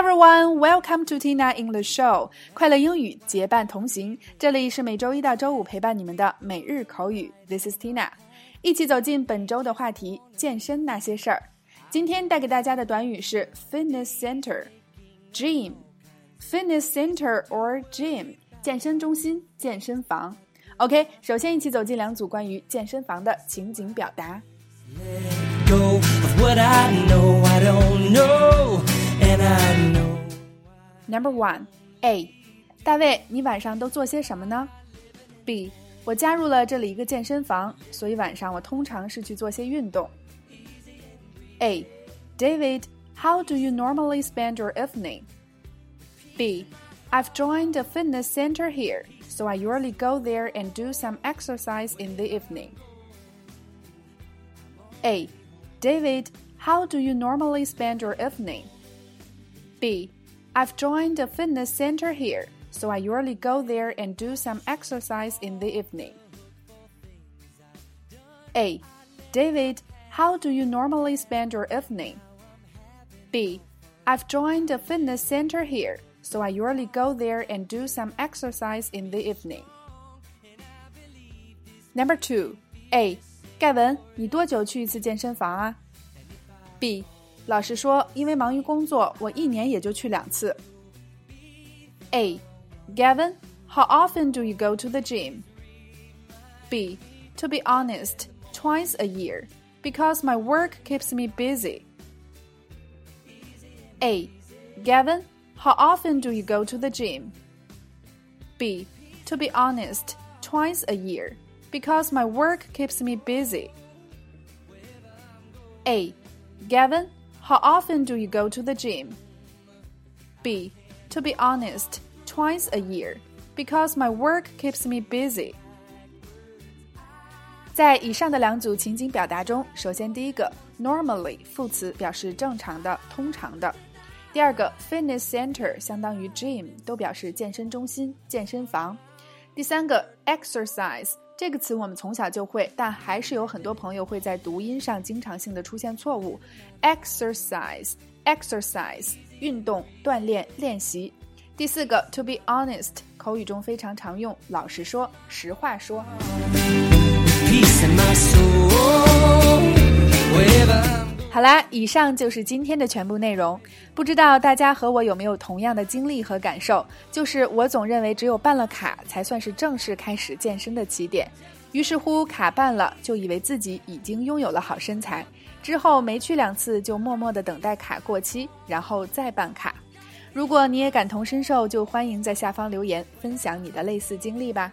everyone, welcome to Tina English Show。快乐英语结伴同行，这里是每周一到周五陪伴你们的每日口语。This is Tina，一起走进本周的话题——健身那些事儿。今天带给大家的短语是 fitness center、gym、fitness center or gym，健身中心、健身房。OK，首先一起走进两组关于健身房的情景表达。Let go of what I know, I don't know. Number one, A，大卫，你晚上都做些什么呢？B，我加入了这里一个健身房，所以晚上我通常是去做些运动。A, David, how do you normally spend your evening? B, I've joined a fitness center here, so I usually go there and do some exercise in the evening. A, David, how do you normally spend your evening? B. I've joined a fitness center here, so I usually go there and do some exercise in the evening. A. David, how do you normally spend your evening? B. I've joined a fitness center here, so I usually go there and do some exercise in the evening. Number two. A. 盖文，你多久去一次健身房啊？B， 老实说，因为忙于工作，我一年也就去两次。A. Gavin, how often do you go to the gym? B. To be honest, twice a year, because my work keeps me busy. A. Gavin, how often do you go to the gym? B. To be honest, twice a year, because my work keeps me busy. A. Gavin, how often do you go to the gym? B. To be honest, twice a year, because my work keeps me busy. 在以上的两组情景表达中，首先第一个 normally 副词表示正常的、通常的；第二个 fitness center 相当于 gym 都表示健身中心、健身房；第三个 exercise 这个词我们从小就会，但还是有很多朋友会在读音上经常性的出现错误。exercise，exercise，运动、锻炼、练习。第四个，to be honest，口语中非常常用，老实说，实话说。好啦，以上就是今天的全部内容。不知道大家和我有没有同样的经历和感受？就是我总认为只有办了卡才算是正式开始健身的起点，于是乎卡办了就以为自己已经拥有了好身材，之后没去两次就默默的等待卡过期，然后再办卡。如果你也感同身受，就欢迎在下方留言分享你的类似经历吧。